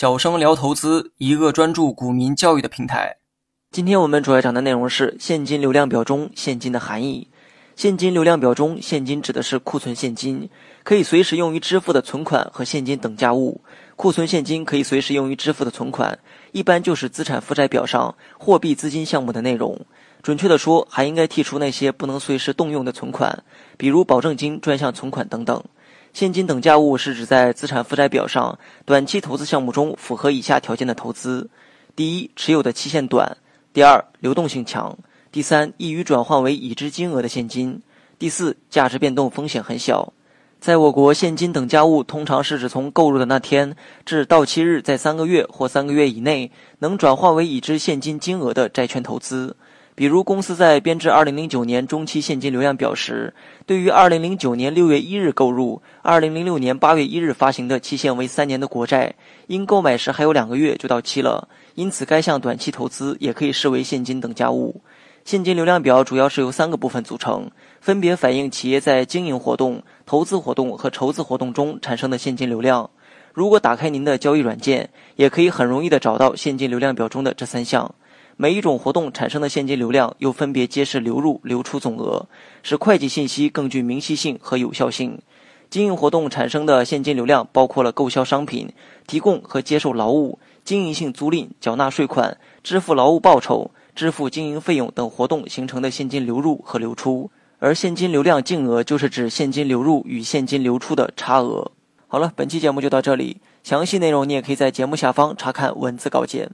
小生聊投资，一个专注股民教育的平台。今天我们主要讲的内容是现金流量表中现金的含义。现金流量表中，现金指的是库存现金，可以随时用于支付的存款和现金等价物。库存现金可以随时用于支付的存款，一般就是资产负债表上货币资金项目的内容。准确的说，还应该剔除那些不能随时动用的存款，比如保证金、专项存款等等。现金等价物是指在资产负债表上短期投资项目中符合以下条件的投资：第一，持有的期限短；第二，流动性强；第三，易于转换为已知金额的现金；第四，价值变动风险很小。在我国，现金等价物通常是指从购入的那天至到期日在三个月或三个月以内能转换为已知现金金额的债券投资。比如，公司在编制2009年中期现金流量表时，对于2009年6月1日购入、2006年8月1日发行的期限为三年的国债，因购买时还有两个月就到期了，因此该项短期投资也可以视为现金等价物。现金流量表主要是由三个部分组成，分别反映企业在经营活动、投资活动和筹资活动中产生的现金流量。如果打开您的交易软件，也可以很容易地找到现金流量表中的这三项。每一种活动产生的现金流量又分别揭示流入、流出总额，使会计信息更具明晰性和有效性。经营活动产生的现金流量包括了购销商品、提供和接受劳务、经营性租赁、缴纳税款、支付劳务报酬、支付经营费用等活动形成的现金流入和流出。而现金流量净额就是指现金流入与现金流出的差额。好了，本期节目就到这里，详细内容你也可以在节目下方查看文字稿件。